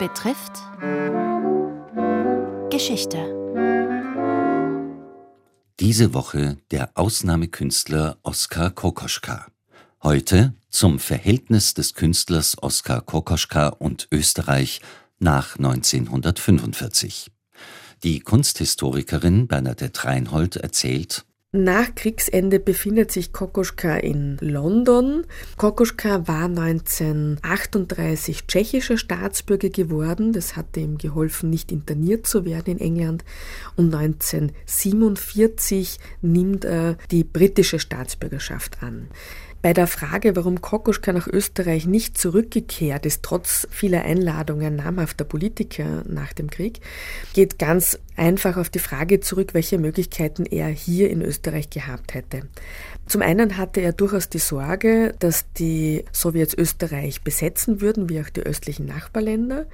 betrifft Geschichte. Diese Woche der Ausnahmekünstler Oskar Kokoschka. Heute zum Verhältnis des Künstlers Oskar Kokoschka und Österreich nach 1945. Die Kunsthistorikerin Bernadette Reinhold erzählt, nach Kriegsende befindet sich Kokoschka in London. Kokoschka war 1938 tschechischer Staatsbürger geworden. Das hatte ihm geholfen, nicht interniert zu werden in England. Und 1947 nimmt er die britische Staatsbürgerschaft an. Bei der Frage, warum Kokoschka nach Österreich nicht zurückgekehrt ist, trotz vieler Einladungen namhafter Politiker nach dem Krieg, geht ganz einfach auf die Frage zurück, welche Möglichkeiten er hier in Österreich gehabt hätte. Zum einen hatte er durchaus die Sorge, dass die Sowjets Österreich besetzen würden, wie auch die östlichen Nachbarländer.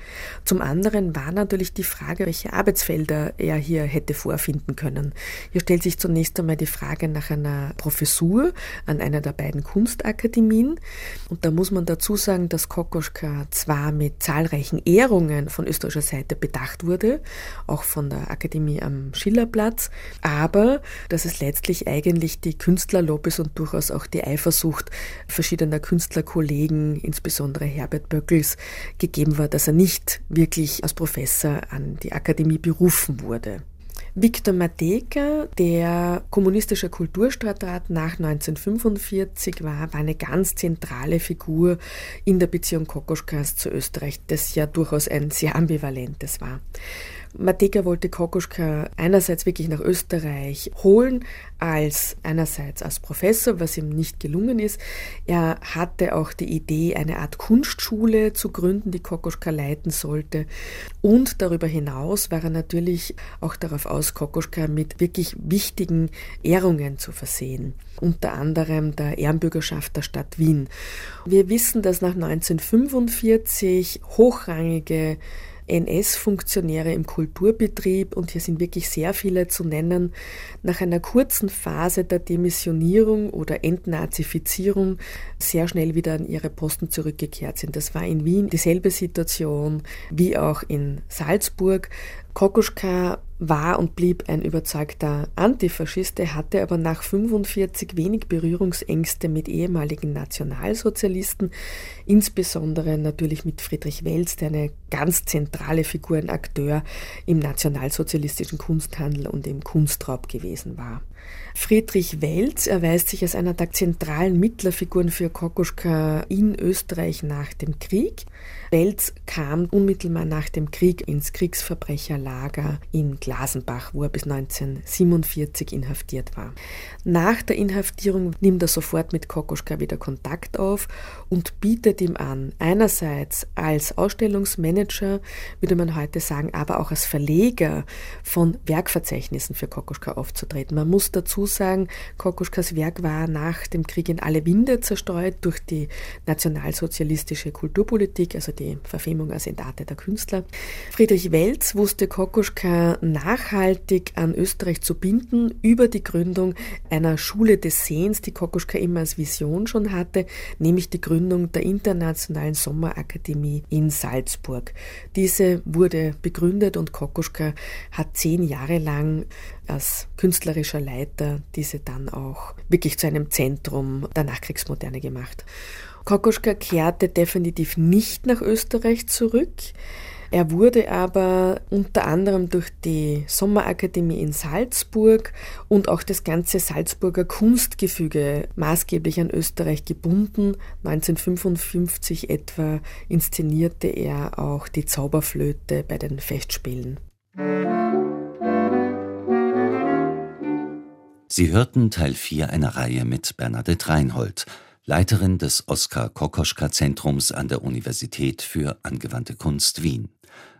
Zum anderen war natürlich die Frage, welche Arbeitsfelder er hier hätte vorfinden können. Hier stellt sich zunächst einmal die Frage nach einer Professur an einer der beiden Kunstakademien. Und da muss man dazu sagen, dass Kokoschka zwar mit zahlreichen Ehrungen von österreichischer Seite bedacht wurde, auch von der Akademie am Schillerplatz, aber dass es letztlich eigentlich die Künstlerlobby und durchaus auch die Eifersucht verschiedener Künstlerkollegen, insbesondere Herbert Böckels, gegeben war, dass er nicht wirklich als Professor an die Akademie berufen wurde. Viktor Mateka, der kommunistische Kulturstadtrat nach 1945 war, war eine ganz zentrale Figur in der Beziehung Kokoschkas zu Österreich, das ja durchaus ein sehr ambivalentes war. Mateka wollte Kokoschka einerseits wirklich nach Österreich holen, als einerseits als Professor, was ihm nicht gelungen ist. Er hatte auch die Idee, eine Art Kunstschule zu gründen, die Kokoschka leiten sollte. Und darüber hinaus war er natürlich auch darauf aus, Kokoschka mit wirklich wichtigen Ehrungen zu versehen. Unter anderem der Ehrenbürgerschaft der Stadt Wien. Wir wissen, dass nach 1945 hochrangige NS-Funktionäre im Kulturbetrieb, und hier sind wirklich sehr viele zu nennen, nach einer kurzen Phase der Demissionierung oder Entnazifizierung sehr schnell wieder an ihre Posten zurückgekehrt sind. Das war in Wien dieselbe Situation wie auch in Salzburg. Kokoschka war und blieb ein überzeugter Antifaschist, er hatte aber nach 45 wenig Berührungsängste mit ehemaligen Nationalsozialisten, insbesondere natürlich mit Friedrich Welz, der eine ganz zentrale Figur, ein Akteur im nationalsozialistischen Kunsthandel und im Kunstraub gewesen war. Friedrich Welz erweist sich als einer der zentralen Mittlerfiguren für Kokoschka in Österreich nach dem Krieg. Welz kam unmittelbar nach dem Krieg ins Kriegsverbrecherlager in Glasenbach, wo er bis 1947 inhaftiert war. Nach der Inhaftierung nimmt er sofort mit Kokoschka wieder Kontakt auf und bietet ihm an, einerseits als Ausstellungsmanager, würde man heute sagen, aber auch als Verleger von Werkverzeichnissen für Kokoschka aufzutreten. Man muss dazu sagen, Kokoschkas Werk war nach dem Krieg in alle Winde zerstreut durch die nationalsozialistische Kulturpolitik, also die Verfemung als Endate der Künstler. Friedrich Welz wusste Kokoschka nachhaltig an Österreich zu binden über die Gründung einer Schule des Sehens, die Kokoschka immer als Vision schon hatte, nämlich die Gründung der Internationalen Sommerakademie in Salzburg. Diese wurde begründet und Kokoschka hat zehn Jahre lang als künstlerischer Leiter diese dann auch wirklich zu einem Zentrum der Nachkriegsmoderne gemacht. Kokoschka kehrte definitiv nicht nach Österreich zurück. Er wurde aber unter anderem durch die Sommerakademie in Salzburg und auch das ganze Salzburger Kunstgefüge maßgeblich an Österreich gebunden. 1955 etwa inszenierte er auch die Zauberflöte bei den Festspielen. Sie hörten Teil 4 einer Reihe mit Bernadette Reinhold, Leiterin des Oskar Kokoschka Zentrums an der Universität für angewandte Kunst Wien.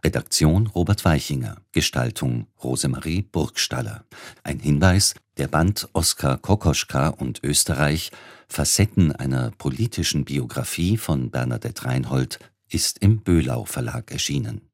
Redaktion Robert Weichinger, Gestaltung Rosemarie Burgstaller. Ein Hinweis, der Band Oskar Kokoschka und Österreich Facetten einer politischen Biografie von Bernadette Reinhold ist im Böhlau Verlag erschienen